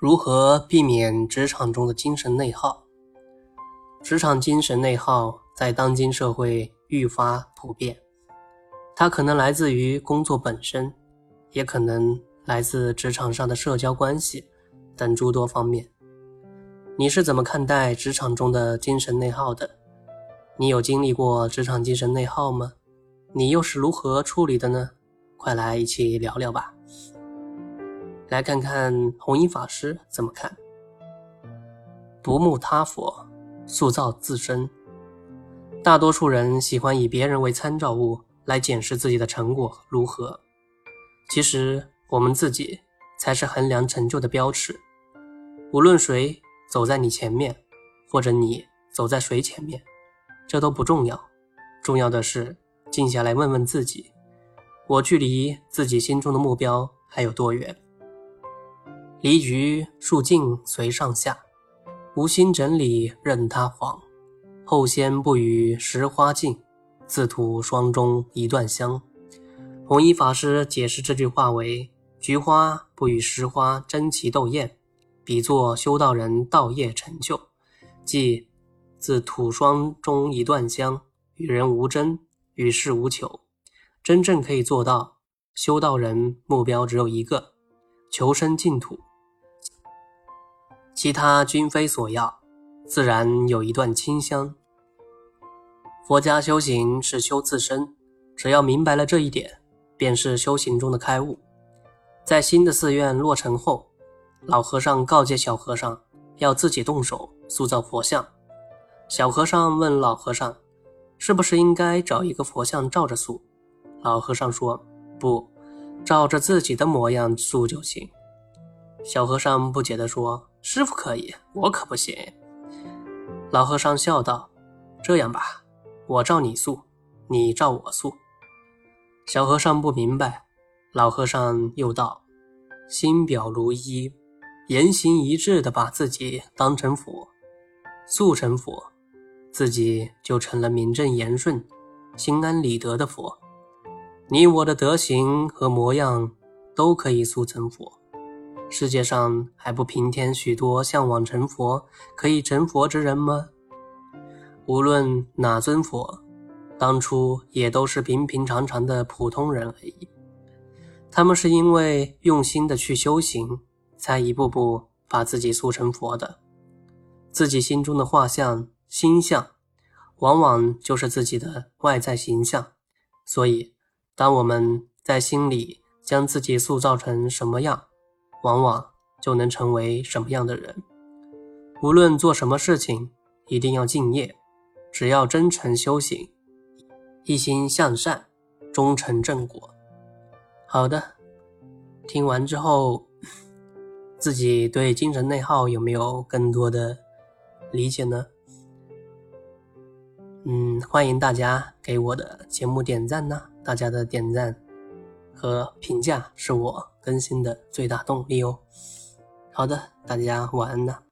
如何避免职场中的精神内耗？职场精神内耗在当今社会愈发普遍，它可能来自于工作本身，也可能来自职场上的社交关系等诸多方面。你是怎么看待职场中的精神内耗的？你有经历过职场精神内耗吗？你又是如何处理的呢？快来一起聊聊吧。来看看弘一法师怎么看。不慕他佛，塑造自身。大多数人喜欢以别人为参照物来检视自己的成果如何，其实我们自己才是衡量成就的标尺。无论谁走在你前面，或者你走在谁前面，这都不重要。重要的是静下来问问自己：我距离自己心中的目标还有多远？离菊树静随上下，无心整理任它黄。后先不与石花尽，自吐霜中一段香。弘一法师解释这句话为：菊花不与石花争奇斗艳，比作修道人道业成就，即自吐霜中一段香，与人无争，与世无求。真正可以做到修道人，目标只有一个：求生净土。其他均非所要，自然有一段清香。佛家修行是修自身，只要明白了这一点，便是修行中的开悟。在新的寺院落成后，老和尚告诫小和尚要自己动手塑造佛像。小和尚问老和尚：“是不是应该找一个佛像照着塑？”老和尚说：“不，照着自己的模样塑就行。”小和尚不解地说。师傅可以，我可不行。老和尚笑道：“这样吧，我照你塑，你照我塑。”小和尚不明白，老和尚又道：“心表如一，言行一致的把自己当成佛，塑成佛，自己就成了名正言顺、心安理得的佛。你我的德行和模样都可以塑成佛。”世界上还不平添许多向往成佛、可以成佛之人吗？无论哪尊佛，当初也都是平平常常的普通人而已。他们是因为用心的去修行，才一步步把自己塑成佛的。自己心中的画像、心像，往往就是自己的外在形象。所以，当我们在心里将自己塑造成什么样，往往就能成为什么样的人。无论做什么事情，一定要敬业。只要真诚修行，一心向善，终成正果。好的，听完之后，自己对精神内耗有没有更多的理解呢？嗯，欢迎大家给我的节目点赞呢。大家的点赞和评价是我。更新的最大动力哦。好的，大家晚安了。